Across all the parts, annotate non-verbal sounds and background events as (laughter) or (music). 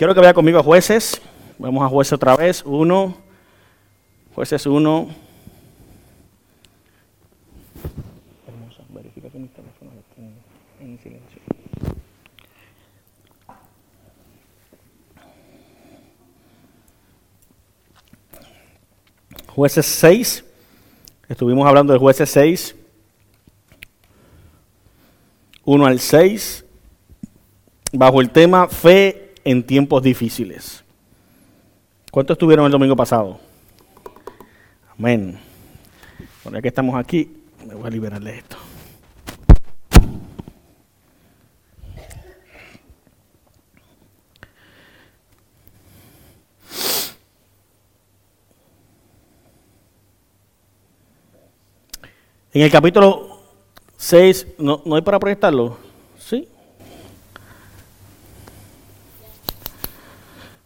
Quiero que vaya conmigo a jueces. Vamos a jueces otra vez. Uno. Jueces uno. verifica que mis teléfonos estén en silencio. Jueces 6. Estuvimos hablando de jueces 6. 1 al 6. Bajo el tema fe en tiempos difíciles. ¿Cuántos estuvieron el domingo pasado? Amén. Bueno, ya que estamos aquí, me voy a liberar de esto. En el capítulo 6, ¿no, ¿no hay para proyectarlo? Sí.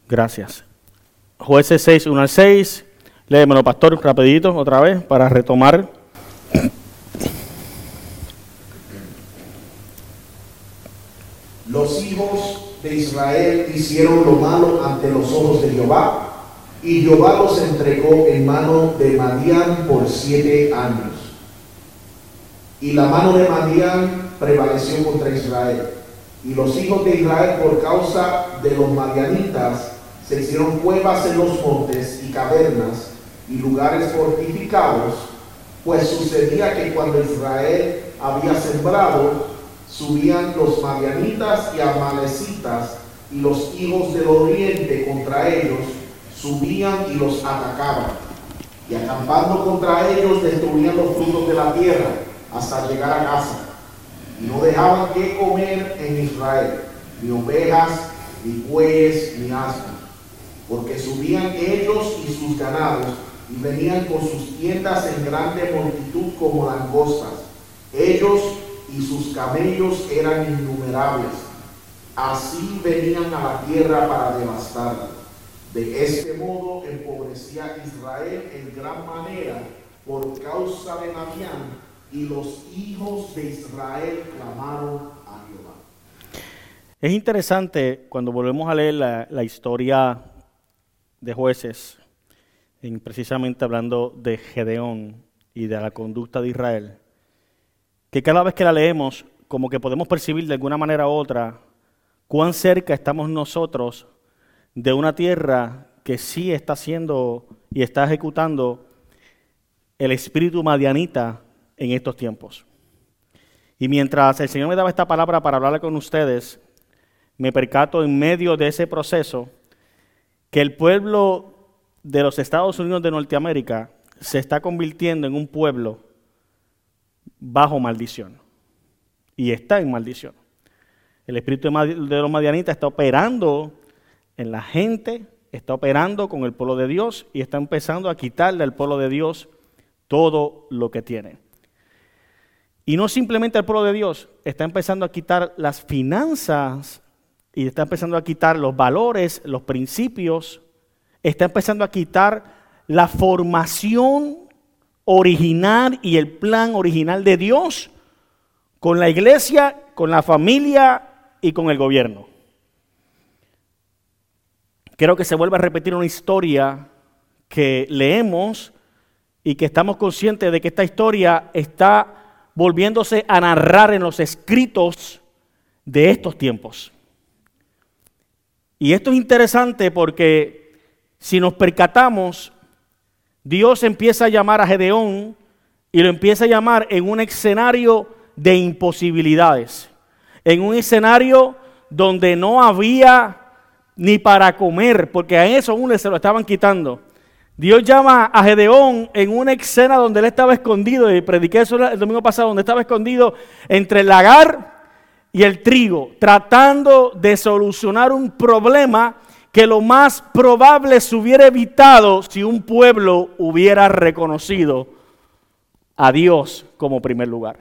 Gracias. Jueces 6, 1 al 6. Léemelo, pastor, rapidito, otra vez, para retomar. Los hijos de Israel hicieron lo malo ante los ojos de Jehová, y Jehová los entregó en mano de Madián por siete años. Y la mano de Madián prevaleció contra Israel. Y los hijos de Israel, por causa de los madianitas, se hicieron cuevas en los montes y cavernas y lugares fortificados, pues sucedía que cuando Israel había sembrado, subían los madianitas y amalecitas y los hijos del oriente contra ellos, subían y los atacaban. Y acampando contra ellos, destruían los frutos de la tierra hasta llegar a casa. Y no dejaban que comer en Israel, ni ovejas, ni bueyes, ni asnos, porque subían ellos y sus ganados, y venían con sus tiendas en grande multitud como langostas. Ellos y sus camellos eran innumerables. Así venían a la tierra para devastarla. De este modo empobrecía Israel en gran manera por causa de Madián, y los hijos de Israel clamaron a Jehová. Es interesante cuando volvemos a leer la, la historia de jueces, en precisamente hablando de Gedeón y de la conducta de Israel, que cada vez que la leemos, como que podemos percibir de alguna manera u otra cuán cerca estamos nosotros de una tierra que sí está haciendo y está ejecutando el espíritu madianita en estos tiempos. Y mientras el Señor me daba esta palabra para hablar con ustedes, me percato en medio de ese proceso que el pueblo de los Estados Unidos de Norteamérica se está convirtiendo en un pueblo bajo maldición. Y está en maldición. El espíritu de los madianitas está operando en la gente, está operando con el pueblo de Dios y está empezando a quitarle al pueblo de Dios todo lo que tiene. Y no simplemente al pueblo de Dios, está empezando a quitar las finanzas y está empezando a quitar los valores, los principios, está empezando a quitar la formación original y el plan original de Dios con la iglesia, con la familia y con el gobierno. Creo que se vuelve a repetir una historia que leemos y que estamos conscientes de que esta historia está volviéndose a narrar en los escritos de estos tiempos. Y esto es interesante porque si nos percatamos, Dios empieza a llamar a Gedeón y lo empieza a llamar en un escenario de imposibilidades, en un escenario donde no había ni para comer, porque a eso aún se lo estaban quitando. Dios llama a Gedeón en una escena donde él estaba escondido, y prediqué eso el domingo pasado, donde estaba escondido entre el lagar y el trigo, tratando de solucionar un problema que lo más probable se hubiera evitado si un pueblo hubiera reconocido a Dios como primer lugar.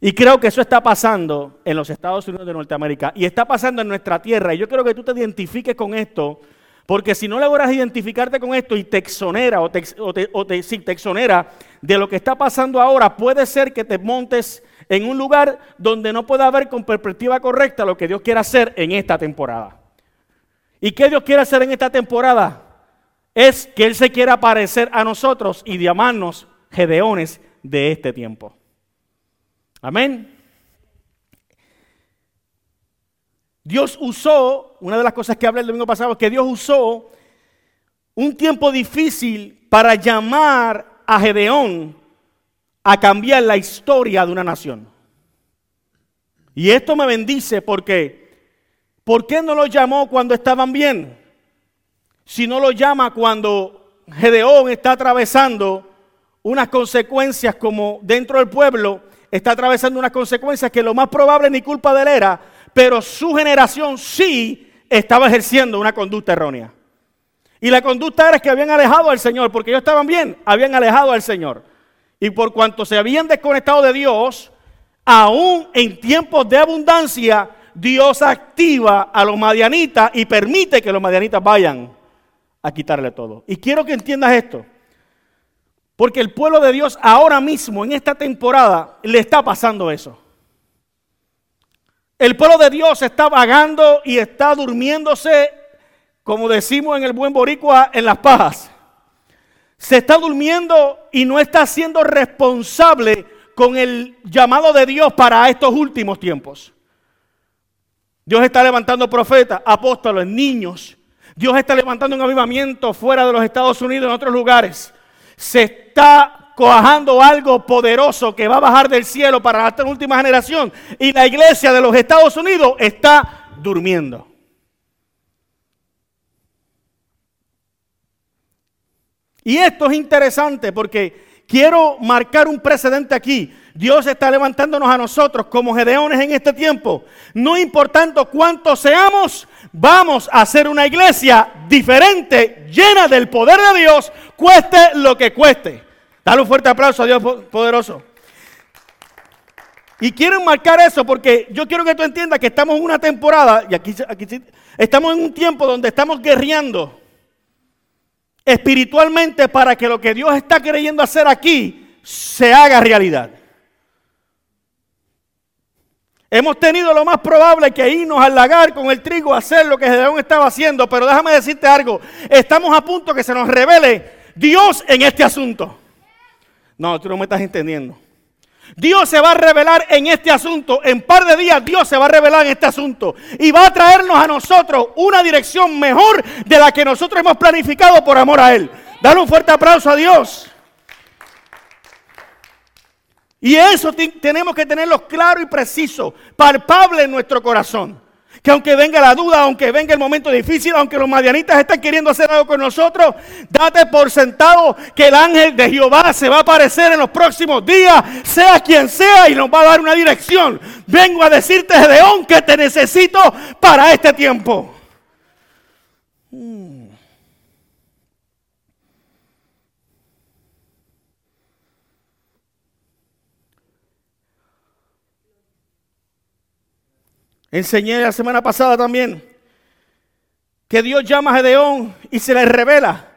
Y creo que eso está pasando en los Estados Unidos de Norteamérica y está pasando en nuestra tierra. Y yo quiero que tú te identifiques con esto porque si no logras identificarte con esto y te exonera o te, o de lo que está pasando ahora, puede ser que te montes en un lugar donde no pueda ver con perspectiva correcta lo que Dios quiere hacer en esta temporada. ¿Y qué Dios quiere hacer en esta temporada? Es que Él se quiera parecer a nosotros y llamarnos gedeones de este tiempo. Amén. Dios usó, una de las cosas que hablé el domingo pasado, es que Dios usó un tiempo difícil para llamar a Gedeón a cambiar la historia de una nación. Y esto me bendice porque, ¿por qué no lo llamó cuando estaban bien? Si no lo llama cuando Gedeón está atravesando unas consecuencias como dentro del pueblo está atravesando unas consecuencias que lo más probable ni culpa de él era, pero su generación sí estaba ejerciendo una conducta errónea. Y la conducta era que habían alejado al Señor, porque ellos estaban bien, habían alejado al Señor. Y por cuanto se habían desconectado de Dios, aún en tiempos de abundancia, Dios activa a los madianitas y permite que los madianitas vayan a quitarle todo. Y quiero que entiendas esto. Porque el pueblo de Dios ahora mismo, en esta temporada, le está pasando eso. El pueblo de Dios está vagando y está durmiéndose, como decimos en el buen boricua, en las pajas. Se está durmiendo y no está siendo responsable con el llamado de Dios para estos últimos tiempos. Dios está levantando profetas, apóstoles, niños. Dios está levantando un avivamiento fuera de los Estados Unidos, en otros lugares se está coajando algo poderoso que va a bajar del cielo para esta última generación. Y la iglesia de los Estados Unidos está durmiendo. Y esto es interesante porque quiero marcar un precedente aquí. Dios está levantándonos a nosotros como gedeones en este tiempo. No importando cuántos seamos, vamos a hacer una iglesia diferente, llena del poder de Dios, cueste lo que cueste. Dale un fuerte aplauso a Dios poderoso. Y quiero marcar eso porque yo quiero que tú entiendas que estamos en una temporada, y aquí, aquí estamos en un tiempo donde estamos guerreando espiritualmente para que lo que Dios está queriendo hacer aquí se haga realidad. Hemos tenido lo más probable que irnos al lagar con el trigo a hacer lo que Gedeón estaba haciendo, pero déjame decirte algo, estamos a punto que se nos revele Dios en este asunto. No, tú no me estás entendiendo. Dios se va a revelar en este asunto. En par de días Dios se va a revelar en este asunto. Y va a traernos a nosotros una dirección mejor de la que nosotros hemos planificado por amor a Él. Dale un fuerte aplauso a Dios. Y eso tenemos que tenerlo claro y preciso, palpable en nuestro corazón. Que aunque venga la duda, aunque venga el momento difícil, aunque los madianitas estén queriendo hacer algo con nosotros, date por sentado que el ángel de Jehová se va a aparecer en los próximos días, sea quien sea, y nos va a dar una dirección. Vengo a decirte, Gedeón, que te necesito para este tiempo. Enseñé la semana pasada también que Dios llama a Gedeón y se le revela,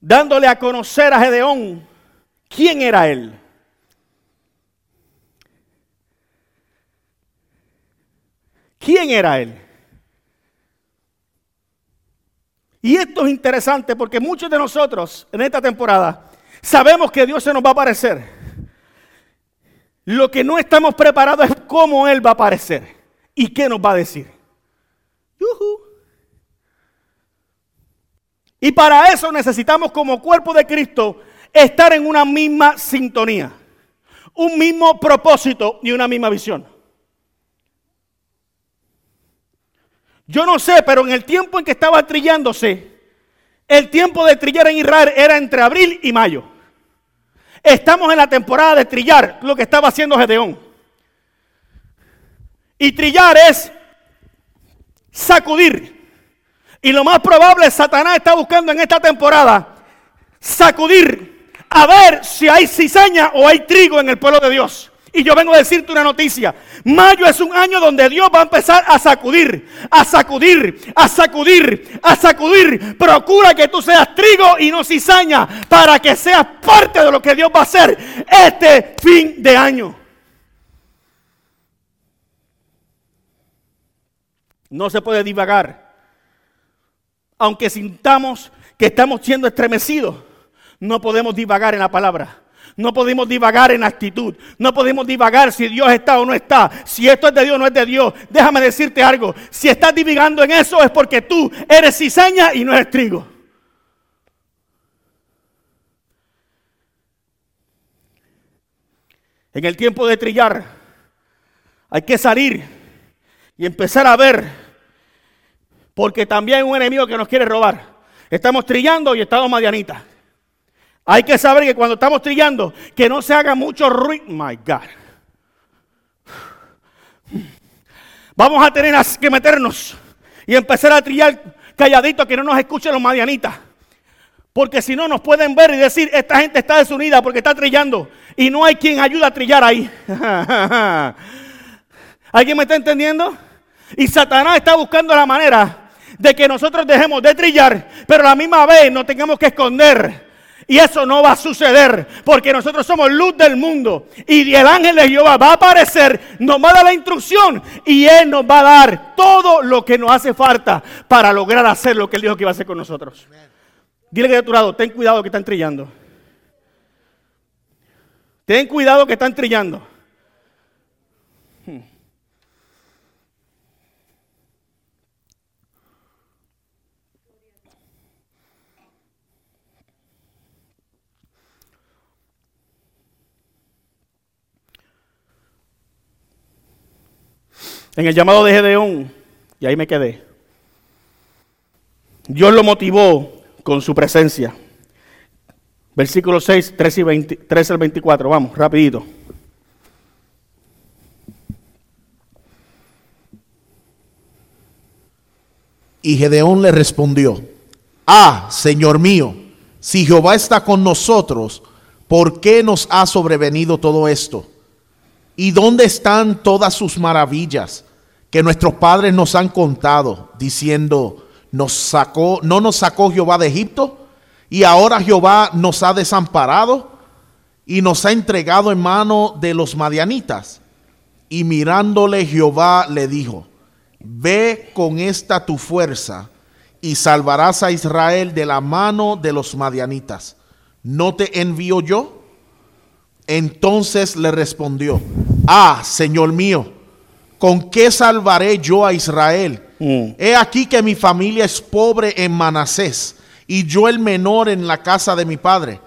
dándole a conocer a Gedeón quién era él. ¿Quién era él? Y esto es interesante porque muchos de nosotros en esta temporada sabemos que Dios se nos va a aparecer. Lo que no estamos preparados es cómo Él va a aparecer y qué nos va a decir. Y para eso necesitamos como cuerpo de Cristo estar en una misma sintonía, un mismo propósito y una misma visión. Yo no sé, pero en el tiempo en que estaba trillándose, el tiempo de trillar en Israel era entre abril y mayo. Estamos en la temporada de trillar, lo que estaba haciendo Gedeón. Y trillar es sacudir. Y lo más probable, Satanás está buscando en esta temporada sacudir a ver si hay cizaña o hay trigo en el pueblo de Dios. Y yo vengo a decirte una noticia. Mayo es un año donde Dios va a empezar a sacudir, a sacudir, a sacudir, a sacudir. Procura que tú seas trigo y no cizaña para que seas parte de lo que Dios va a hacer este fin de año. No se puede divagar aunque sintamos que estamos siendo estremecidos, no podemos divagar en la palabra. No podemos divagar en actitud. No podemos divagar si Dios está o no está. Si esto es de Dios o no es de Dios. Déjame decirte algo. Si estás divagando en eso es porque tú eres cizaña y no eres trigo. En el tiempo de trillar hay que salir y empezar a ver. Porque también hay un enemigo que nos quiere robar. Estamos trillando y estamos Madianita. Hay que saber que cuando estamos trillando, que no se haga mucho ruido. My God. Vamos a tener que meternos y empezar a trillar calladito que no nos escuchen los madianitas. Porque si no nos pueden ver y decir, esta gente está desunida porque está trillando. Y no hay quien ayude a trillar ahí. (laughs) ¿Alguien me está entendiendo? Y Satanás está buscando la manera de que nosotros dejemos de trillar, pero a la misma vez no tengamos que esconder. Y eso no va a suceder porque nosotros somos luz del mundo. Y el ángel de Jehová va a aparecer, nos va a dar la instrucción y Él nos va a dar todo lo que nos hace falta para lograr hacer lo que Él dijo que iba a hacer con nosotros. Dile que de tu lado, ten cuidado que están trillando. Ten cuidado que están trillando. En el llamado de Gedeón, y ahí me quedé. Dios lo motivó con su presencia. Versículo 6, 3, y 20, 13 al 24. Vamos, rapidito. Y Gedeón le respondió, Ah, Señor mío, si Jehová está con nosotros, ¿por qué nos ha sobrevenido todo esto? ¿Y dónde están todas sus maravillas que nuestros padres nos han contado, diciendo, nos sacó, no nos sacó Jehová de Egipto, y ahora Jehová nos ha desamparado y nos ha entregado en mano de los madianitas? Y mirándole Jehová le dijo, ve con esta tu fuerza y salvarás a Israel de la mano de los madianitas. ¿No te envío yo? Entonces le respondió, ah, Señor mío, ¿con qué salvaré yo a Israel? Mm. He aquí que mi familia es pobre en Manasés y yo el menor en la casa de mi padre.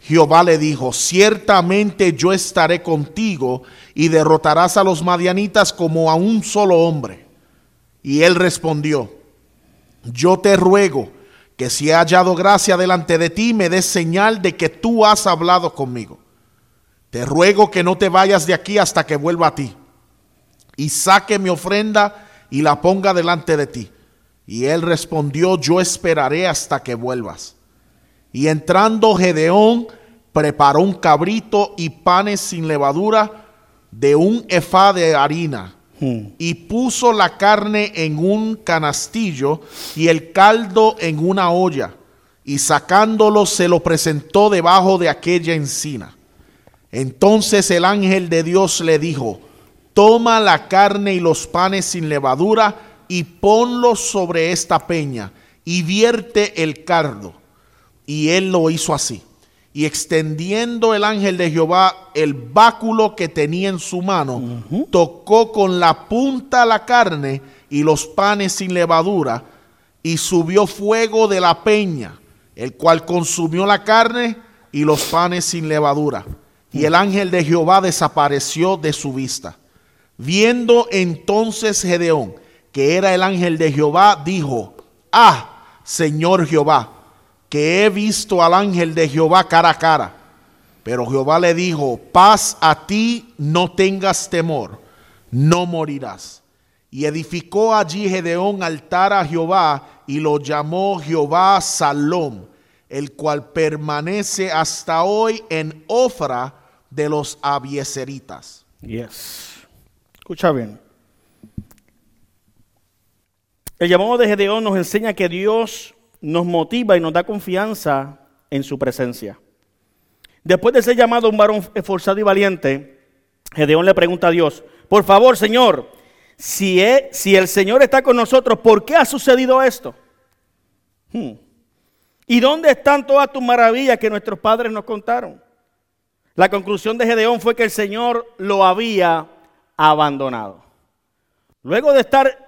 Jehová le dijo, ciertamente yo estaré contigo y derrotarás a los madianitas como a un solo hombre. Y él respondió, yo te ruego que si he hallado gracia delante de ti, me des señal de que tú has hablado conmigo. Te ruego que no te vayas de aquí hasta que vuelva a ti. Y saque mi ofrenda y la ponga delante de ti. Y él respondió, yo esperaré hasta que vuelvas. Y entrando Gedeón, preparó un cabrito y panes sin levadura de un efá de harina. Hmm. Y puso la carne en un canastillo y el caldo en una olla. Y sacándolo se lo presentó debajo de aquella encina. Entonces el ángel de Dios le dijo, toma la carne y los panes sin levadura y ponlos sobre esta peña y vierte el cardo. Y él lo hizo así. Y extendiendo el ángel de Jehová el báculo que tenía en su mano, tocó con la punta la carne y los panes sin levadura, y subió fuego de la peña, el cual consumió la carne y los panes sin levadura y el ángel de Jehová desapareció de su vista. Viendo entonces Gedeón que era el ángel de Jehová, dijo, ah, Señor Jehová, que he visto al ángel de Jehová cara a cara. Pero Jehová le dijo, paz a ti, no tengas temor, no morirás. Y edificó allí Gedeón altar a Jehová y lo llamó Jehová Salom, el cual permanece hasta hoy en Ofra de los abieseritas. Yes. Escucha bien. El llamado de Gedeón nos enseña que Dios nos motiva y nos da confianza en su presencia. Después de ser llamado un varón esforzado y valiente, Gedeón le pregunta a Dios, por favor, Señor, si, si el Señor está con nosotros, ¿por qué ha sucedido esto? Hmm. ¿Y dónde están todas tus maravillas que nuestros padres nos contaron? La conclusión de Gedeón fue que el Señor lo había abandonado. Luego de estar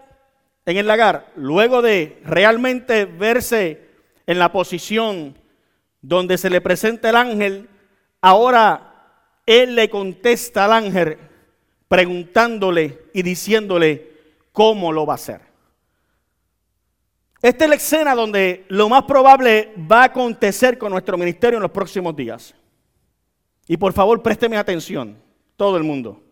en el lagar, luego de realmente verse en la posición donde se le presenta el ángel, ahora él le contesta al ángel preguntándole y diciéndole cómo lo va a hacer. Esta es la escena donde lo más probable va a acontecer con nuestro ministerio en los próximos días. Y por favor, présteme atención, todo el mundo.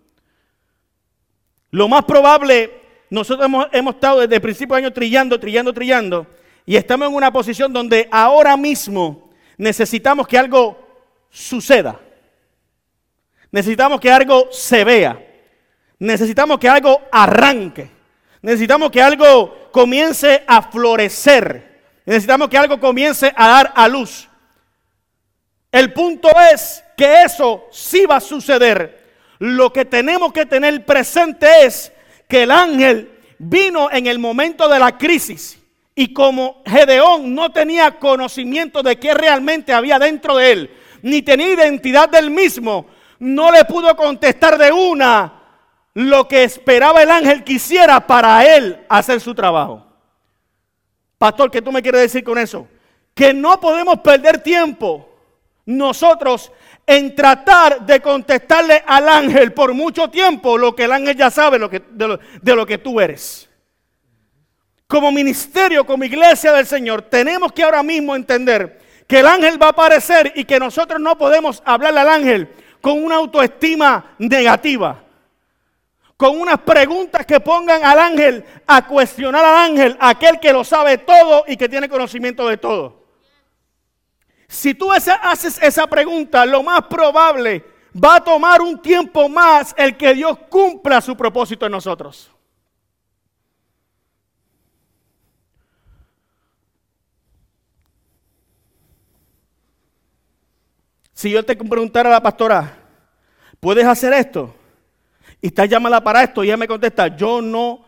Lo más probable, nosotros hemos, estado desde el principio de año trillando, trillando, trillando, y estamos en una posición donde ahora mismo necesitamos que algo suceda. Necesitamos que algo se vea. Necesitamos que algo arranque. Necesitamos que algo comience a florecer. Necesitamos que algo comience a dar a luz. El punto es que eso sí va a suceder. Lo que tenemos que tener presente es que el ángel vino en el momento de la crisis y como Gedeón no tenía conocimiento de qué realmente había dentro de él, ni tenía identidad del mismo, no le pudo contestar de una lo que esperaba el ángel quisiera para él hacer su trabajo. Pastor, ¿qué tú me quieres decir con eso? Que no podemos perder tiempo nosotros en tratar de contestarle al ángel por mucho tiempo lo que el ángel ya sabe lo que, de lo que tú eres como ministerio, como iglesia del Señor, tenemos que ahora mismo entender que el ángel va a aparecer y que nosotros no podemos hablarle al ángel con una autoestima negativa. Con unas preguntas que pongan al ángel a cuestionar al ángel, aquel que lo sabe todo y que tiene conocimiento de todo. Si tú haces esa pregunta, lo más probable va a tomar un tiempo más el que Dios cumpla su propósito en nosotros. Si yo te preguntara a la pastora, ¿puedes hacer esto? Y estás llamada para esto y ella me contesta, yo no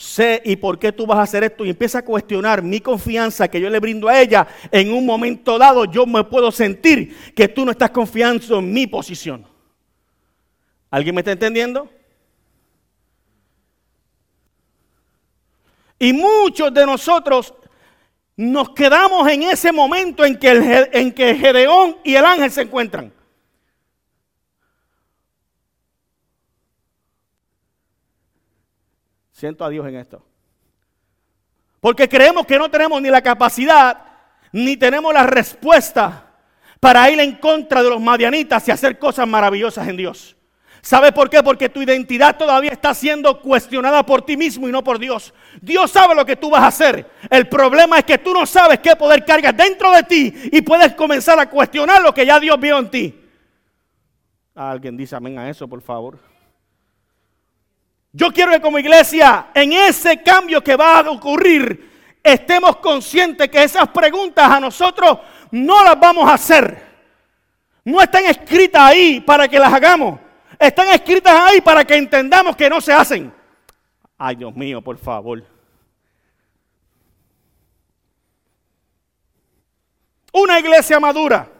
sé y por qué tú vas a hacer esto. Y empieza a cuestionar mi confianza que yo le brindo a ella. En un momento dado yo me puedo sentir que tú no estás confiando en mi posición. ¿Alguien me está entendiendo? Y muchos de nosotros nos quedamos en ese momento en que, en que Gedeón y el ángel se encuentran. Siento a Dios en esto. Porque creemos que no tenemos ni la capacidad, ni tenemos la respuesta para ir en contra de los madianitas y hacer cosas maravillosas en Dios. ¿Sabe por qué? Porque tu identidad todavía está siendo cuestionada por ti mismo y no por Dios. Dios sabe lo que tú vas a hacer. El problema es que tú no sabes qué poder cargas dentro de ti y puedes comenzar a cuestionar lo que ya Dios vio en ti. Alguien dice amén a eso, por favor. Yo quiero que como iglesia, en ese cambio que va a ocurrir, estemos conscientes que esas preguntas a nosotros no las vamos a hacer. No están escritas ahí para que las hagamos están escritas ahí para que entendamos que no se hacen. Ay, Dios mío, por favor. Una iglesia madura,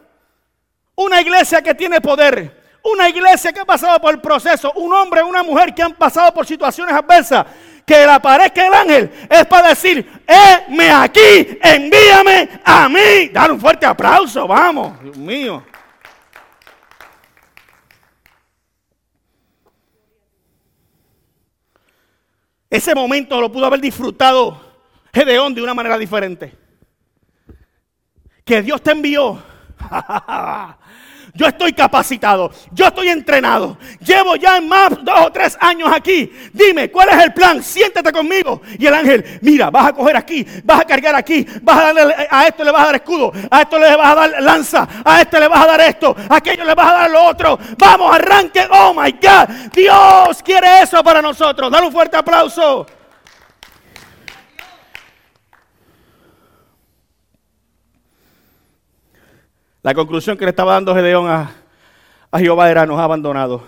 una iglesia que tiene poder, una iglesia que ha pasado por el proceso, un hombre, una mujer que han pasado por situaciones adversas, que le aparezca el ángel es para decir, heme aquí, envíame a mí. Dar un fuerte aplauso, vamos, Dios mío. Ese momento lo pudo haber disfrutado Gedeón de una manera diferente. Que Dios te envió. (laughs) Yo estoy capacitado, yo estoy entrenado, llevo ya más dos o tres años aquí. Dime, ¿cuál es el plan? Siéntate conmigo. Y el ángel, mira, vas a coger aquí, vas a cargar aquí, vas a darle a esto le vas a dar escudo, a esto le vas a dar lanza, a este le vas a dar esto, a aquello le vas a dar lo otro. Vamos, arranque. Oh my God, Dios quiere eso para nosotros. Dale un fuerte aplauso. La conclusión que le estaba dando Gedeón a, a Jehová era, nos ha abandonado.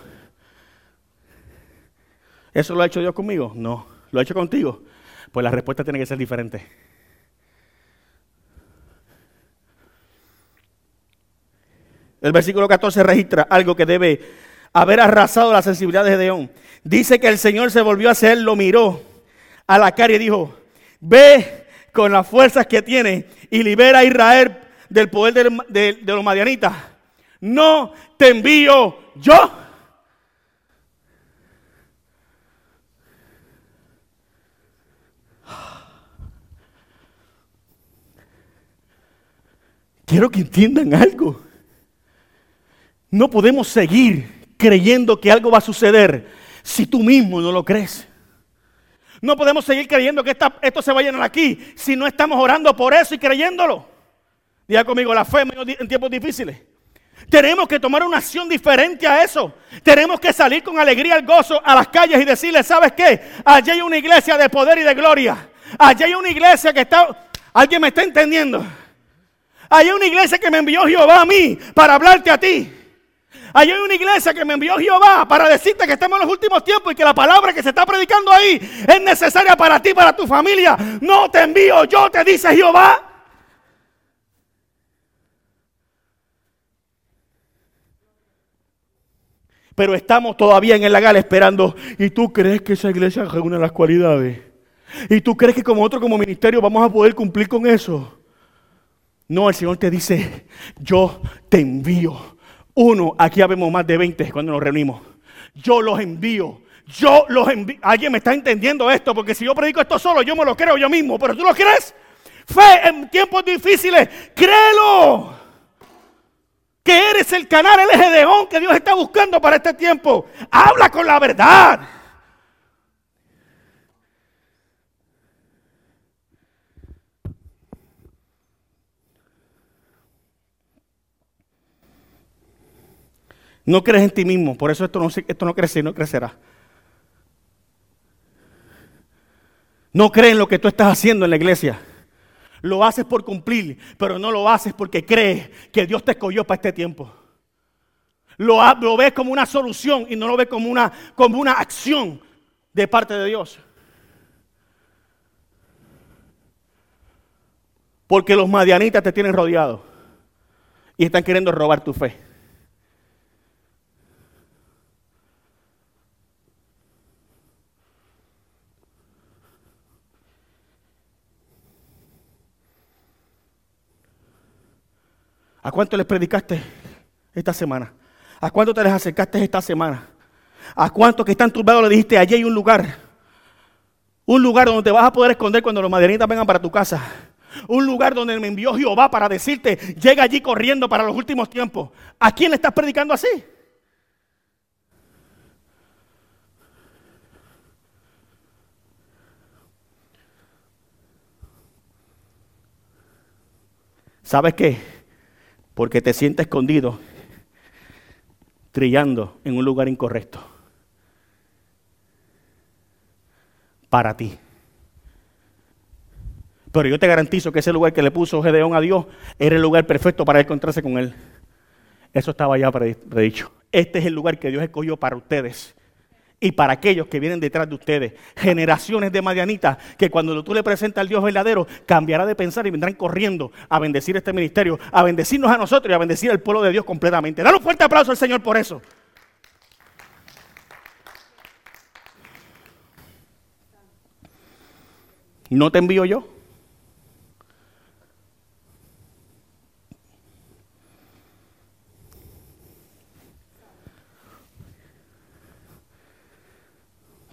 ¿Eso lo ha hecho Dios conmigo? No. ¿Lo ha hecho contigo? Pues la respuesta tiene que ser diferente. El versículo 14 registra algo que debe haber arrasado la sensibilidad de Gedeón. Dice que el Señor se volvió hacia él, lo miró a la cara y dijo, ve con las fuerzas que tienes y libera a Israel del poder de, los madianitas. No te envío yo. Quiero que entiendan algo. No podemos seguir creyendo que algo va a suceder si tú mismo no lo crees. No podemos seguir creyendo que esto se va a llenar aquí si no estamos orando por eso y creyéndolo. Diga conmigo, la fe en tiempos difíciles. Tenemos que tomar una acción diferente a eso. Tenemos que salir con alegría al gozo a las calles y decirle, ¿sabes qué? Allí hay una iglesia de poder y de gloria. Allí hay una iglesia que está... ¿Alguien me está entendiendo? Allí hay una iglesia que me envió Jehová a mí para hablarte a ti. Allí hay una iglesia que me envió Jehová para decirte que estamos en los últimos tiempos y que la palabra que se está predicando ahí es necesaria para ti, para tu familia. No te envío yo, te dice Jehová. Pero estamos todavía en el lagar esperando. ¿Y tú crees que esa iglesia reúne las cualidades? ¿Y tú crees que como otro, como ministerio, vamos a poder cumplir con eso? No, el Señor te dice, yo te envío. Uno, aquí habemos más de 20 cuando nos reunimos. Yo los envío. Yo los envío. ¿Alguien me está entendiendo esto? Porque si yo predico esto solo, yo me lo creo yo mismo. Pero tú lo crees. Fe en tiempos difíciles. Créelo. Que eres el canal, el eje de que Dios está buscando para este tiempo. Habla con la verdad. No crees en ti mismo, por eso esto no, esto no crece y no crecerá. No crees en lo que tú estás haciendo en la iglesia. Lo haces por cumplir, pero no lo haces porque crees que Dios te escogió para este tiempo. Lo, ves como una solución y no lo ves como una, como una acción de parte de Dios. Porque los madianitas te tienen rodeado y están queriendo robar tu fe. ¿A cuánto les predicaste esta semana? ¿A cuánto te les acercaste esta semana? ¿A cuántos que están turbados le dijiste, allí hay un lugar? Un lugar donde te vas a poder esconder cuando los maderitas vengan para tu casa. Un lugar donde me envió Jehová para decirte, llega allí corriendo para los últimos tiempos. ¿A quién le estás predicando así? ¿Sabes qué? Porque te sientes escondido, trillando en un lugar incorrecto. Para ti. Pero yo te garantizo que ese lugar que le puso Gedeón a Dios era el lugar perfecto para encontrarse con Él. Eso estaba ya predicho. Este es el lugar que Dios escogió para ustedes y para aquellos que vienen detrás de ustedes. Generaciones de Madianitas que cuando tú le presentas al Dios verdadero, cambiará de pensar y vendrán corriendo a bendecir este ministerio, a bendecirnos a nosotros y a bendecir al pueblo de Dios completamente. Dale un fuerte aplauso al Señor por eso. ¿No te envío yo?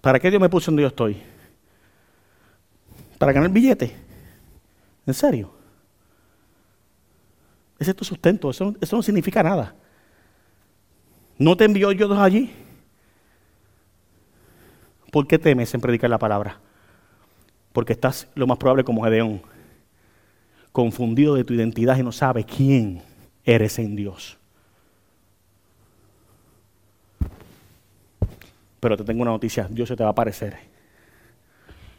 ¿Para qué Dios me puso donde yo estoy? ¿Para ganar billete? ¿En serio? Ese es tu sustento, eso, eso no significa nada. ¿No te envió Dios allí? ¿Por qué temes en predicar la palabra? Porque estás lo más probable como Gedeón, confundido de tu identidad y no sabes quién eres en Dios. Pero te tengo una noticia, Dios se te va a aparecer.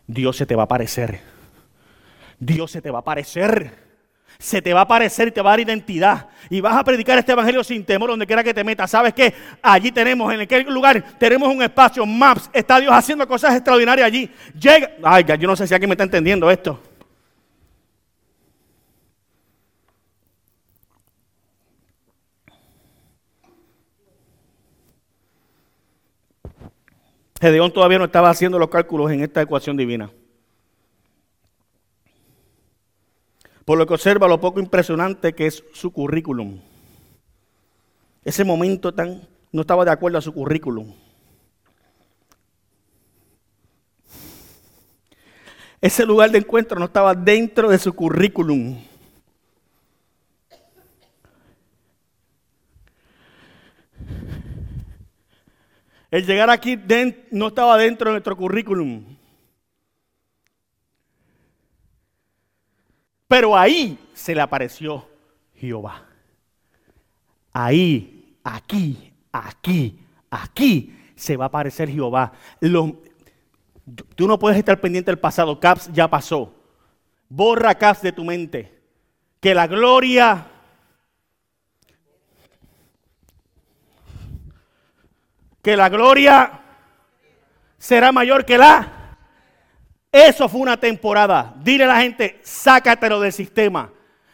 Dios se te va a aparecer. Dios se te va a aparecer. Se te va a aparecer y te va a dar identidad. Y vas a predicar este evangelio sin temor donde quiera que te metas. ¿Sabes qué? Allí tenemos, en aquel lugar, tenemos un espacio, maps. Está Dios haciendo cosas extraordinarias allí. Llega. Ay, yo no sé si alguien me está entendiendo esto. Gedeón todavía no estaba haciendo los cálculos en esta ecuación divina. Por lo que observa lo poco impresionante que es su currículum. Ese momento tan no estaba de acuerdo a su currículum. Ese lugar de encuentro no estaba dentro de su currículum. El llegar aquí no estaba dentro de nuestro currículum. Pero ahí se le apareció Jehová. Ahí, aquí, aquí, aquí se va a aparecer Jehová. tú no puedes estar pendiente del pasado. Caps ya pasó. Borra Caps de tu mente. Que la gloria que la gloria será mayor que la. Eso fue una temporada. Dile a la gente, sácatelo del sistema.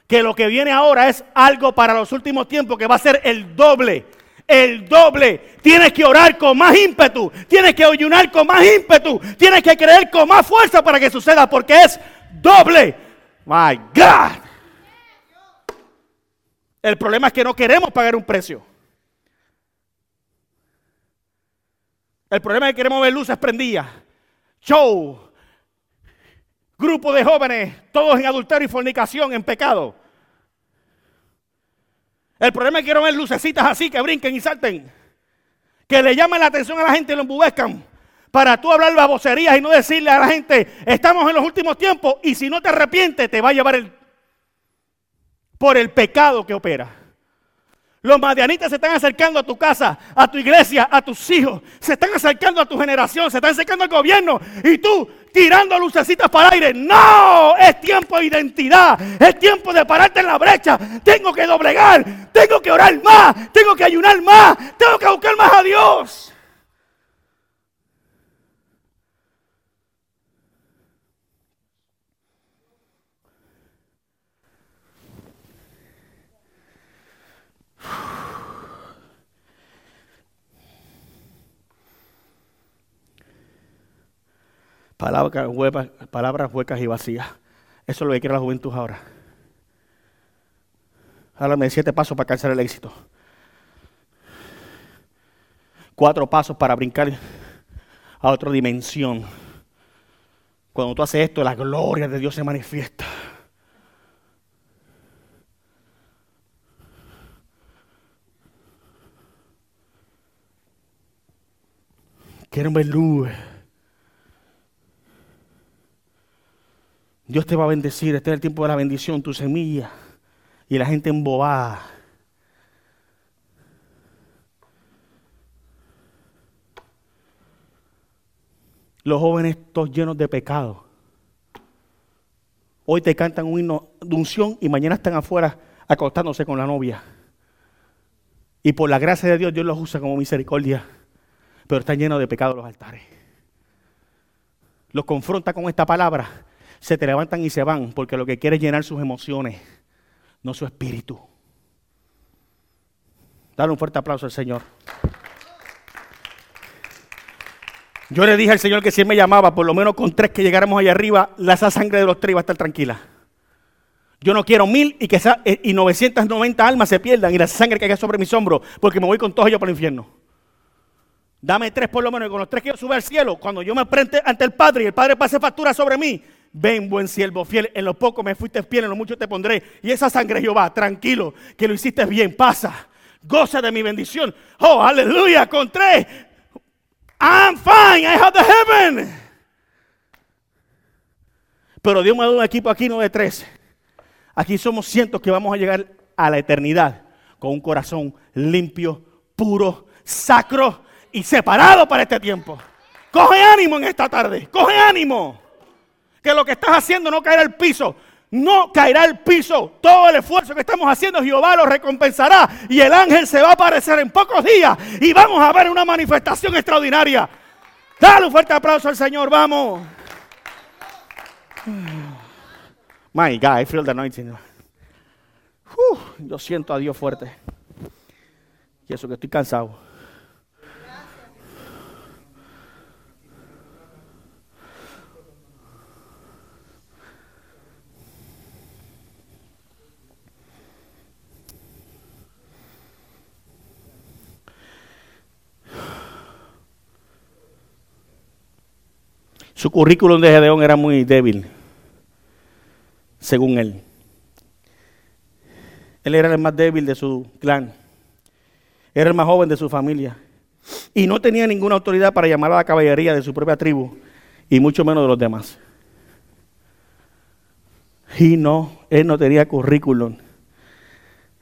Que lo que viene ahora es algo para los últimos tiempos que va a ser el doble. El doble. Tienes que orar con más ímpetu. Tienes que ayunar con más ímpetu. Tienes que creer con más fuerza para que suceda porque es doble. My God. El problema es que no queremos pagar un precio. El problema es que queremos ver luces prendidas. Show. Grupo de jóvenes, todos en adulterio y fornicación, en pecado. El problema es que quiero ver lucecitas así que brinquen y salten. Que le llamen la atención a la gente y lo embubezcan. Para tú hablar baboserías y no decirle a la gente, estamos en los últimos tiempos y si no te arrepientes te va a llevar el, por el pecado que opera. Los madianitas se están acercando a tu casa, a tu iglesia, a tus hijos. Se están acercando a tu generación, se están acercando al gobierno. Y tú tirando lucecitas para aire. No, es tiempo de identidad. Es tiempo de pararte en la brecha. Tengo que doblegar. Tengo que orar más. Tengo que ayunar más. Tengo que buscar más a Dios. Palabras huecas, y vacías. Eso es lo que quiere la juventud ahora. Háblame de siete pasos para alcanzar el éxito. Cuatro pasos para brincar a otra dimensión. Cuando tú haces esto, la gloria de Dios se manifiesta. Quieren ver luz. Dios te va a bendecir. Este es el tiempo de la bendición, tu semilla. Y la gente embobada. Los jóvenes todos llenos de pecado. Hoy te cantan un himno de unción y mañana están afuera acostándose con la novia. Y por la gracia de Dios, Dios los usa como misericordia. Pero están llenos de pecado los altares. Los confronta con esta palabra se te levantan y se van porque lo que quiere es llenar sus emociones, no su espíritu. Dale un fuerte aplauso al Señor. Yo le dije al Señor que si Él me llamaba, por lo menos con tres que llegáramos allá arriba, la sangre de los tres iba a estar tranquila. Yo no quiero mil y que eh, y 990 almas se pierdan y la sangre caiga sobre mis hombros, porque me voy con todos ellos para el infierno. Dame tres por lo menos y con los tres que yo suba al cielo, cuando yo me prende ante el Padre y el Padre pase factura sobre mí, Ven, buen siervo fiel, en lo poco me fuiste fiel, en lo mucho te pondré. Y esa sangre, Jehová, tranquilo, que lo hiciste bien, pasa, goza de mi bendición. Oh, aleluya, con tres. I'm fine, I have the heaven. Pero Dios me ha dado un equipo aquí, no de tres. Aquí somos cientos que vamos a llegar a la eternidad con un corazón limpio, puro, sacro y separado para este tiempo. Coge ánimo en esta tarde, coge ánimo que lo que estás haciendo no caerá al piso. No caerá al piso. Todo el esfuerzo que estamos haciendo, Jehová lo recompensará. Y el ángel se va a aparecer en pocos días. Y vamos a ver una manifestación extraordinaria. Dale un fuerte aplauso al Señor. Vamos. My God, I feel the anointing. yo siento a Dios fuerte. Y eso que estoy cansado. Su currículum de Gedeón era muy débil, según él. Él era el más débil de su clan. Era el más joven de su familia. Y no tenía ninguna autoridad para llamar a la caballería de su propia tribu, y mucho menos de los demás. Y no, él no tenía currículum.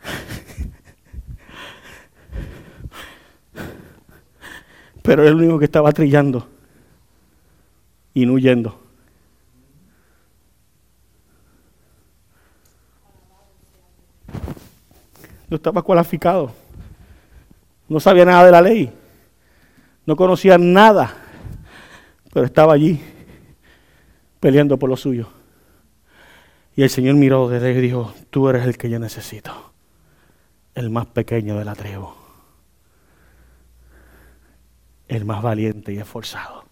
(laughs) Pero él el único que estaba trillando y no huyendo. No estaba cualificado. No sabía nada de la ley. No conocía nada. Pero estaba allí peleando por lo suyo. Y el Señor miró desde y dijo, tú eres el que yo necesito, el más pequeño de la tribu, el más valiente y esforzado.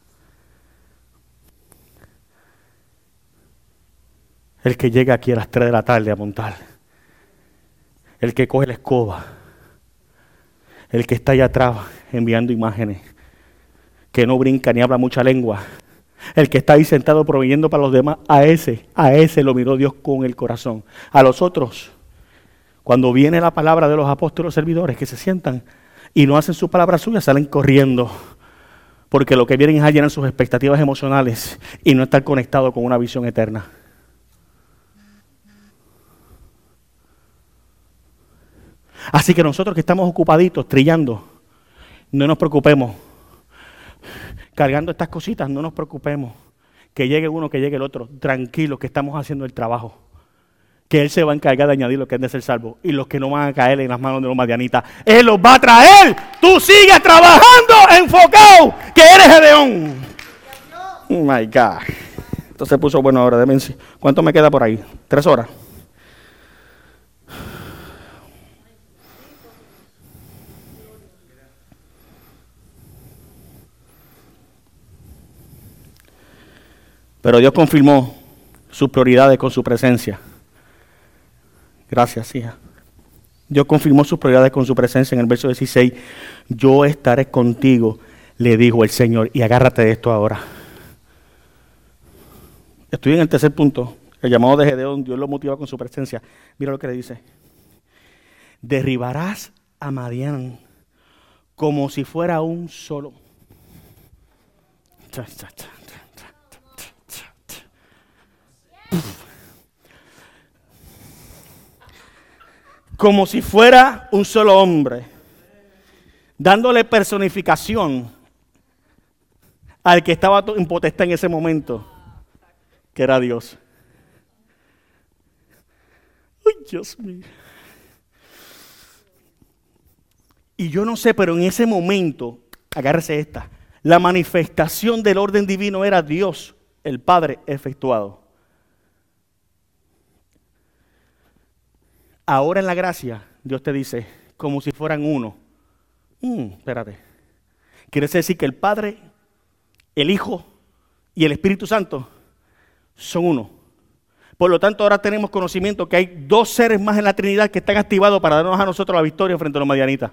El que llega aquí a las 3 de la tarde a montar. El que coge la escoba. El que está allá atrás enviando imágenes. Que no brinca ni habla mucha lengua. El que está ahí sentado proveyendo para los demás. A ese, a ese lo miró Dios con el corazón. A los otros, cuando viene la palabra de los apóstoles servidores que se sientan y no hacen su palabra suya, salen corriendo. Porque lo que vienen es a llenar sus expectativas emocionales y no estar conectado con una visión eterna. Así que nosotros que estamos ocupaditos, trillando, no nos preocupemos. Cargando estas cositas, no nos preocupemos. Que llegue uno, que llegue el otro. Tranquilos, que estamos haciendo el trabajo. Que Él se va a encargar de añadir lo que es de ser salvo. Y los que no van a caer en las manos de los madianitas, Él los va a traer. Tú sigues trabajando enfocado, que eres Gedeón. Oh my God. Entonces puso bueno ahora. ¿Cuánto me queda por ahí? ¿Tres horas? Pero Dios confirmó sus prioridades con su presencia. Gracias, hija. Dios confirmó sus prioridades con su presencia en el verso 16. Yo estaré contigo, le dijo el Señor, y agárrate de esto ahora. Estoy en el tercer punto, el llamado de Gedeón, Dios lo motiva con su presencia. Mira lo que le dice. Derribarás a Madián como si fuera un solo. Cha, cha, cha. Como si fuera un solo hombre, dándole personificación al que estaba en potestad en ese momento, que era Dios. Uy, Dios mío. Y yo no sé, pero en ese momento, agárrese esta, la manifestación del orden divino era Dios, el Padre efectuado. Ahora en la gracia, Dios te dice, como si fueran uno. Mm, espérate. Quiere decir que el Padre, el Hijo y el Espíritu Santo son uno. Por lo tanto, ahora tenemos conocimiento que hay dos seres más en la Trinidad que están activados para darnos a nosotros la victoria frente a los madianitas.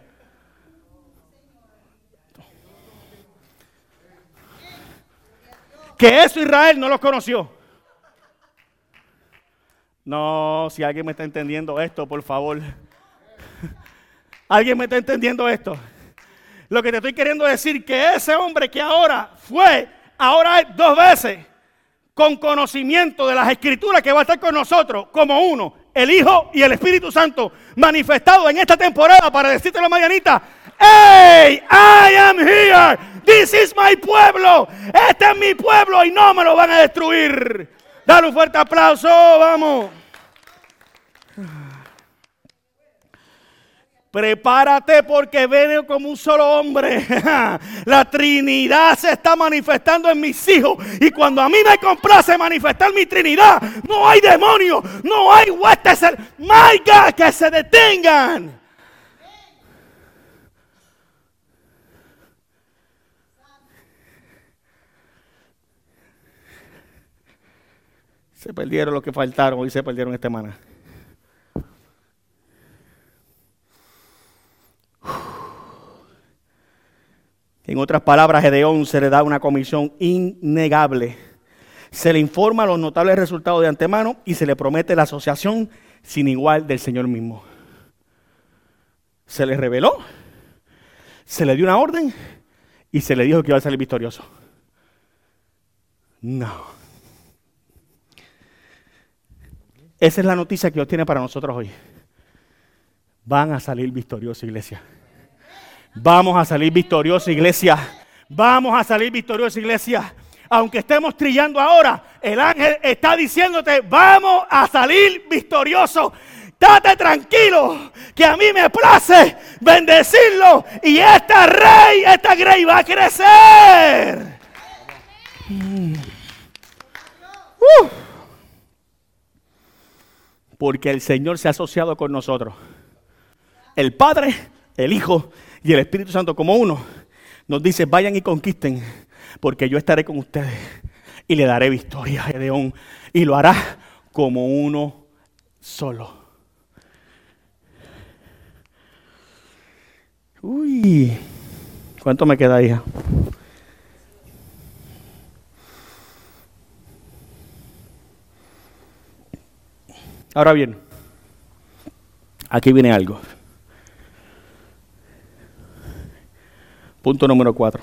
Que eso Israel no lo conoció. No, si alguien me está entendiendo esto, por favor. (laughs) ¿Alguien me está entendiendo esto? Lo que te estoy queriendo decir que ese hombre que ahora fue, ahora hay dos veces, con conocimiento de las escrituras que va a estar con nosotros como uno, el Hijo y el Espíritu Santo, manifestado en esta temporada para decirte la mañanita, ¡Hey! I am here. This is my pueblo. Este es mi pueblo y no me lo van a destruir. Dale un fuerte aplauso, vamos. Prepárate porque viene como un solo hombre. (laughs) La Trinidad se está manifestando en mis hijos. Y cuando a mí me complace manifestar mi Trinidad, no hay demonios, no hay huestes. My God, que se detengan. Se perdieron lo que faltaron y se perdieron esta semana. En otras palabras, Gedeón se le da una comisión innegable. Se le informa los notables resultados de antemano y se le promete la asociación sin igual del Señor mismo. Se le reveló, se le dio una orden y se le dijo que iba a salir victorioso. No. Esa es la noticia que Dios tiene para nosotros hoy. Van a salir victoriosos, iglesia. Vamos a salir victoriosos, iglesia. Vamos a salir victoriosos, iglesia. Aunque estemos trillando ahora, el ángel está diciéndote, vamos a salir victoriosos. Date tranquilo, que a mí me place bendecirlo y este rey, esta grey va a crecer. Mm. Uh. Porque el Señor se ha asociado con nosotros. El Padre, el Hijo y el Espíritu Santo como uno. Nos dice, vayan y conquisten, porque yo estaré con ustedes y le daré victoria a Gedeón. Y lo hará como uno solo. Uy, ¿cuánto me queda, hija? Ahora bien, aquí viene algo. Punto número cuatro.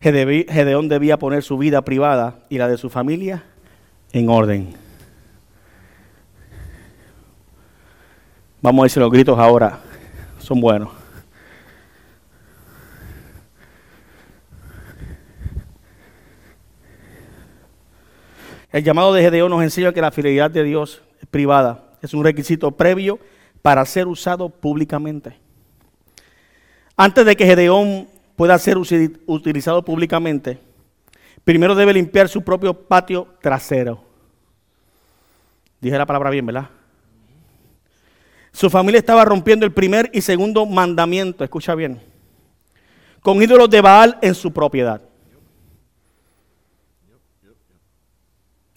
Gedeón debía poner su vida privada y la de su familia en orden. Vamos a ver si los gritos ahora son buenos. El llamado de Gedeón nos enseña que la fidelidad de Dios es privada, es un requisito previo para ser usado públicamente. Antes de que Gedeón pueda ser utilizado públicamente, primero debe limpiar su propio patio trasero. Dije la palabra bien, ¿verdad? Su familia estaba rompiendo el primer y segundo mandamiento, escucha bien, con ídolos de Baal en su propiedad.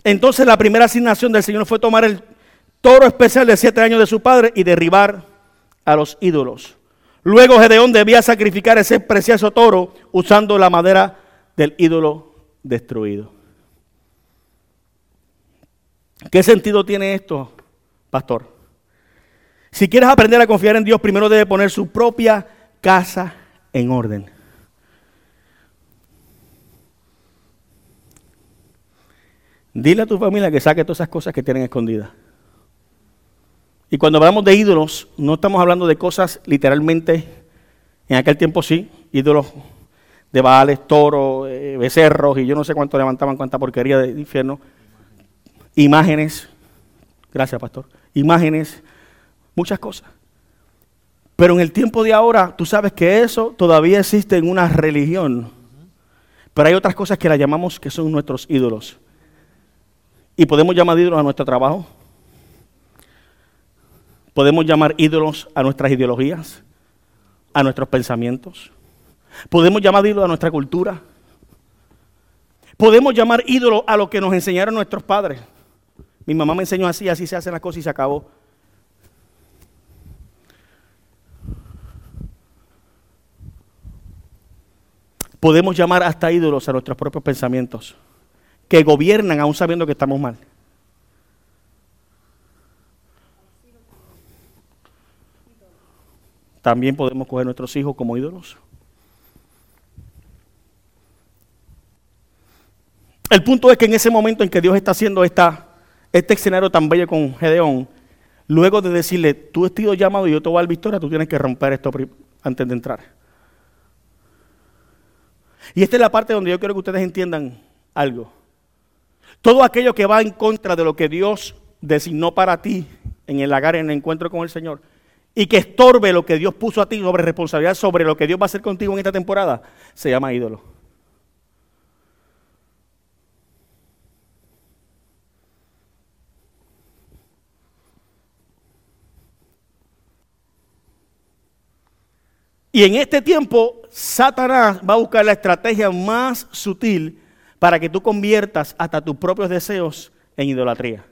Entonces la primera asignación del Señor fue tomar el toro especial de siete años de su padre y derribar a los ídolos. Luego Gedeón debía sacrificar ese precioso toro usando la madera del ídolo destruido. ¿Qué sentido tiene esto, pastor? Si quieres aprender a confiar en Dios, primero debe poner su propia casa en orden. Dile a tu familia que saque todas esas cosas que tienen escondidas. Y cuando hablamos de ídolos, no estamos hablando de cosas literalmente, en aquel tiempo sí, ídolos de baales, toros, eh, becerros, y yo no sé cuánto levantaban, cuánta porquería de infierno. Imágenes, gracias pastor, imágenes, muchas cosas. Pero en el tiempo de ahora, tú sabes que eso todavía existe en una religión. Pero hay otras cosas que la llamamos que son nuestros ídolos. Y podemos llamar ídolos a nuestro trabajo, Podemos llamar ídolos a nuestras ideologías, a nuestros pensamientos. Podemos llamar ídolos a nuestra cultura. Podemos llamar ídolos a lo que nos enseñaron nuestros padres. Mi mamá me enseñó así, así se hacen las cosas y se acabó. Podemos llamar hasta ídolos a nuestros propios pensamientos, que gobiernan aún sabiendo que estamos mal. También podemos coger nuestros hijos como ídolos. El punto es que en ese momento en que Dios está haciendo esta, este escenario tan bello con Gedeón, luego de decirle, tú has sido llamado y yo te voy a dar victoria, tú tienes que romper esto antes de entrar. Y esta es la parte donde yo quiero que ustedes entiendan algo. Todo aquello que va en contra de lo que Dios designó para ti en el lagar, en el encuentro con el Señor, y que estorbe lo que Dios puso a ti sobre responsabilidad, sobre lo que Dios va a hacer contigo en esta temporada, se llama ídolo. Y en este tiempo, Satanás va a buscar la estrategia más sutil para que tú conviertas hasta tus propios deseos en idolatría.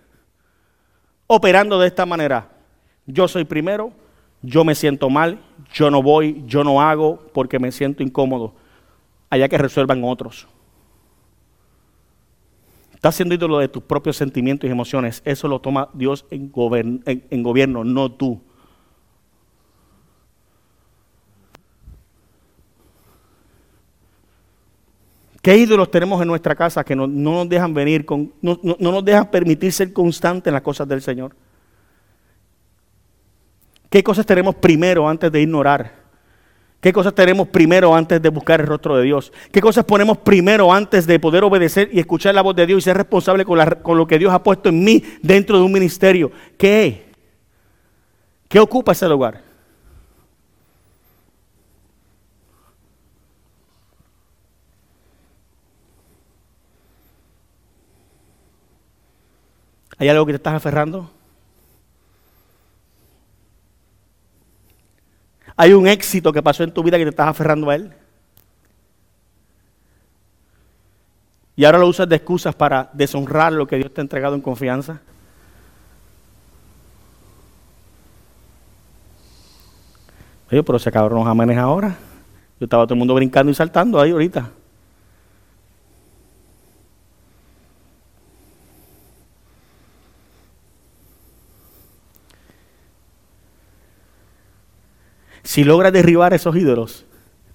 Operando de esta manera. Yo soy primero, Yo me siento mal, yo no voy, yo no hago porque me siento incómodo. Allá que resuelvan otros. Estás siendo ídolo de tus propios sentimientos y emociones. Eso lo toma Dios en, gobierno, no tú. ¿Qué ídolos tenemos en nuestra casa que no, nos dejan venir, con, no, no, nos dejan permitir ser constantes en las cosas del Señor? ¿Qué cosas tenemos primero antes de ignorar? ¿Qué cosas tenemos primero antes de buscar el rostro de Dios? ¿Qué cosas ponemos primero antes de poder obedecer y escuchar la voz de Dios y ser responsable con, con lo que Dios ha puesto en mí dentro de un ministerio? ¿Qué? ¿Qué ocupa ese lugar? ¿Hay algo que te estás aferrando? ¿Hay un éxito que pasó en tu vida que te estás aferrando a él? Y ahora lo usas de excusas para deshonrar lo que Dios te ha entregado en confianza. Oye, pero se acabaron los amenes ahora. Yo estaba todo el mundo brincando y saltando ahí ahorita. Si logras derribar esos ídolos,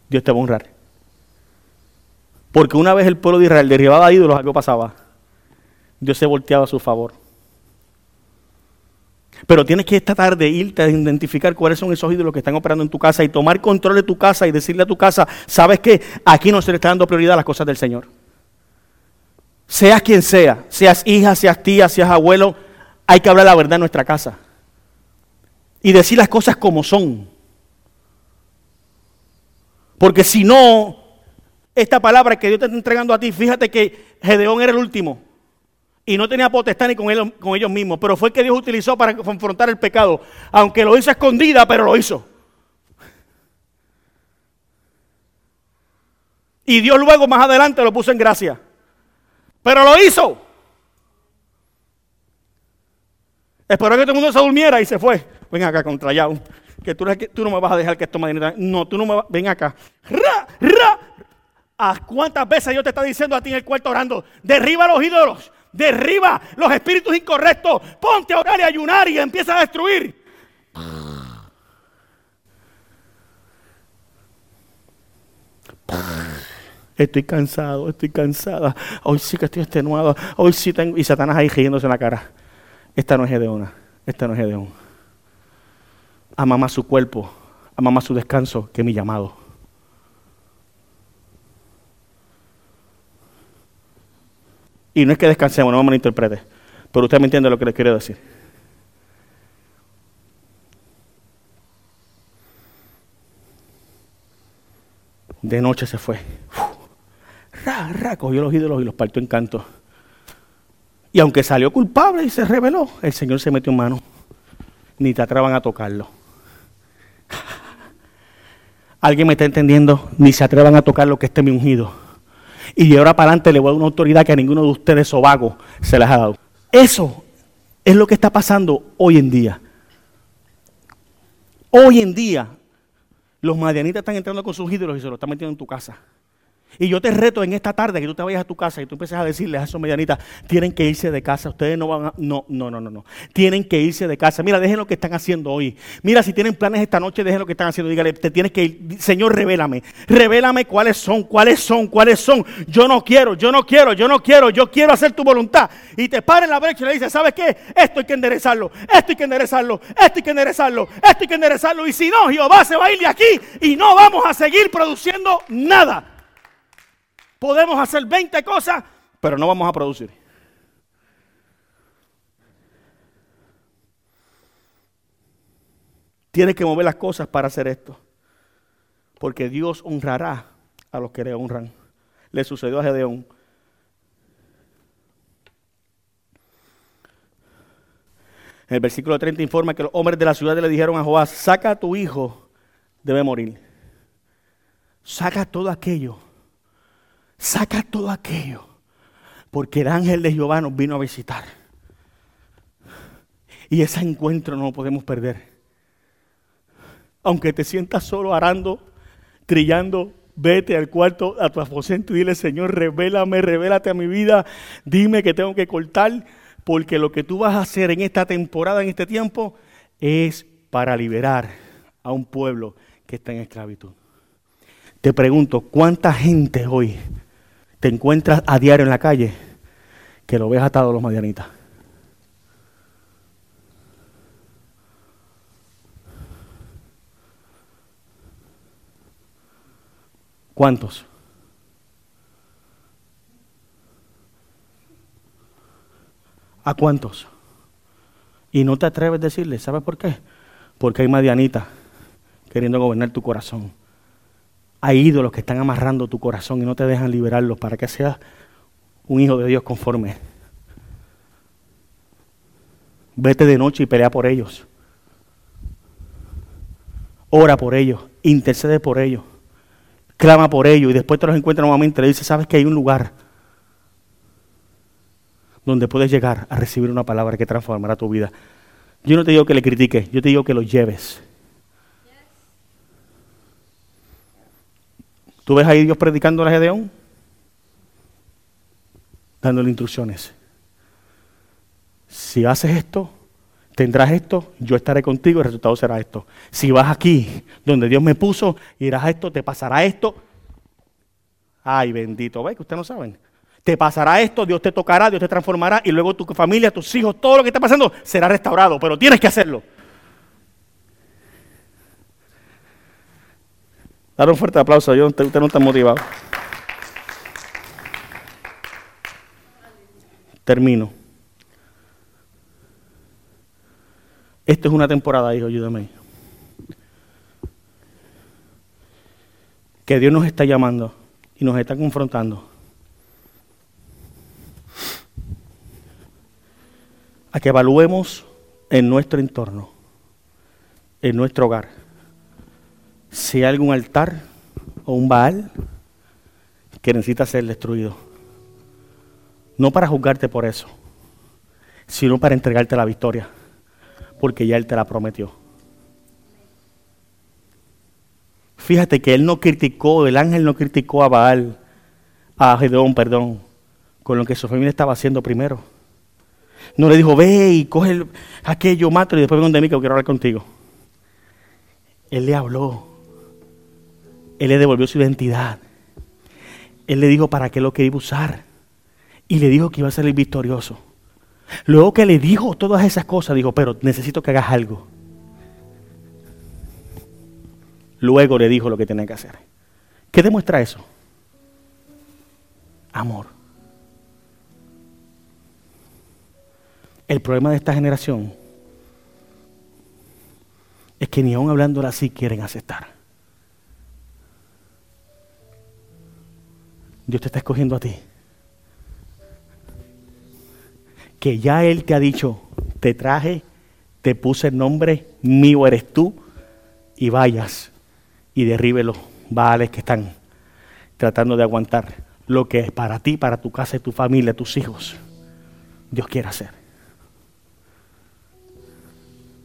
Dios te va a honrar. Porque una vez el pueblo de Israel derribaba ídolos, algo pasaba. Dios se volteaba a su favor. Pero tienes que esta tarde irte a identificar cuáles son esos ídolos que están operando en tu casa y tomar control de tu casa y decirle a tu casa, sabes que aquí no se le está dando prioridad a las cosas del Señor. Seas quien sea, seas hija, seas tía, seas abuelo, hay que hablar la verdad en nuestra casa. Y decir las cosas como son. Porque si no, esta palabra que Dios te está entregando a ti, fíjate que Gedeón era el último. Y no tenía potestad ni con, con ellos mismos. Pero fue que Dios utilizó para confrontar el pecado. Aunque lo hizo escondida, pero lo hizo. Y Dios luego más adelante lo puso en gracia. Pero lo hizo. Esperó que todo el mundo se durmiera y se fue. Ven acá contra que tú, no me vas a dejar que esto me No, tú no me vas, ven acá. ¿A cuántas veces Dios te está diciendo a ti en el cuarto orando? Derriba los ídolos, derriba los espíritus incorrectos, ponte a orar y ayunar y empieza a destruir. Estoy cansado, estoy cansada. Hoy sí que estoy extenuado. Hoy sí tengo. Y Satanás ahí riéndose en la cara. Esta no es Gedeona. Esta no es Gedeón ama más su cuerpo, ama más su descanso que mi llamado. Y no es que descansemos, no me malinterprete, pero usted me entiende lo que le quiero decir. De noche se fue. ra, ra, cogió los ídolos y los partió en canto. Y aunque salió culpable y se reveló, el Señor se metió en mano. Ni te atrevan a tocarlo. ¿Alguien me está entendiendo? Ni se atrevan a tocar lo que esté mi ungido. Y de ahora para adelante le voy a dar una autoridad que a ninguno de ustedes o vago se les ha dado. Eso es lo que está pasando hoy en día. Hoy en día, los madianitas están entrando con sus ídolos y se lo están metiendo en tu casa. Y yo te reto en esta tarde que tú te vayas a tu casa y tú empieces a decirles a esos medianitas, tienen que irse de casa, ustedes no van a... No, no, no, no, no. Tienen que irse de casa. Mira, dejen lo que están haciendo hoy. Mira, si tienen planes esta noche, dejen lo que están haciendo. Dígale, te tienes que ir. Señor, revélame. Revélame cuáles son, cuáles son, cuáles son. Yo no quiero, yo no quiero, yo no quiero, yo quiero hacer tu voluntad. Y te para en la brecha y le dice, ¿sabes qué? Esto hay que enderezarlo, esto hay que enderezarlo, esto hay que enderezarlo, esto hay que enderezarlo. Y si no, Jehová se va a ir de aquí y no vamos a seguir produciendo nada. Podemos hacer 20 cosas, pero no vamos a producir. Tienes que mover las cosas para hacer esto. Porque Dios honrará a los que le honran. Le sucedió a Gedeón. el versículo 30 informa que los hombres de la ciudad le dijeron a Joás, saca a tu hijo, debe morir. Saca todo aquello Saca todo aquello, porque el ángel de Jehová nos vino a visitar. Y ese encuentro no lo podemos perder. Aunque te sientas solo arando, trillando, vete al cuarto, a tu aposento y dile, Señor, revélame, revélate a mi vida, dime que tengo que cortar, porque lo que tú vas a hacer en esta temporada, en este tiempo, es para liberar a un pueblo que está en esclavitud. Te pregunto, ¿cuánta gente hoy te encuentras a diario en la calle que lo ves atado a los madianitas? ¿Cuántos? ¿A cuántos? Y no te atreves a decirle, ¿sabes por qué? Porque hay madianitas queriendo gobernar tu corazón. Hay ídolos que están amarrando tu corazón y no te dejan liberarlos para que seas un hijo de Dios conforme. Vete de noche y pelea por ellos. Ora por ellos, intercede por ellos clama por ellos y después te los encuentra nuevamente le dice, sabes que hay un lugar donde puedes llegar a recibir una palabra que transformará tu vida. Yo no te digo que le critiques, yo te digo que lo lleves. ¿Tú ves ahí Dios predicando a Gedeón? Dándole instrucciones. Si haces esto, tendrás esto, yo estaré contigo, el resultado será esto. Si vas aquí, donde Dios me puso, irás a esto, te pasará esto. Ay, bendito, ¿ves que ustedes no saben? Te pasará esto, Dios te tocará, Dios te transformará y luego tu familia, tus hijos, todo lo que está pasando será restaurado, pero tienes que hacerlo. Dar un fuerte aplauso, yo, usted no está motivado. Termino. Esto es una temporada, hijo, ayúdame. Que Dios nos está llamando y nos está confrontando a que evaluemos en nuestro entorno, en nuestro hogar, si hay algún altar o un Baal que necesita ser destruido. No para juzgarte por eso, sino para entregarte la victoria porque ya Él te la prometió. Fíjate que Él no criticó, el ángel no criticó a Baal, a Gedeón, perdón, con lo que su familia estaba haciendo primero. No le dijo, ve y coge aquello, mátalo y después ven de mí que quiero hablar contigo. Él le habló. Él le devolvió su identidad. Él le dijo para qué lo quería usar. Y le dijo que iba a salir victorioso. Luego que le dijo todas esas cosas, dijo, pero necesito que hagas algo. Luego le dijo lo que tenía que hacer. ¿Qué demuestra eso? Amor. El problema de esta generación es que ni aún hablándola así quieren aceptar. Dios te está escogiendo a ti. que ya Él te ha dicho, te traje, te puse el nombre, mío eres tú, y vayas y derribe los vales que están tratando de aguantar lo que es para ti, para tu casa, tu familia, tus hijos, Dios quiere hacer.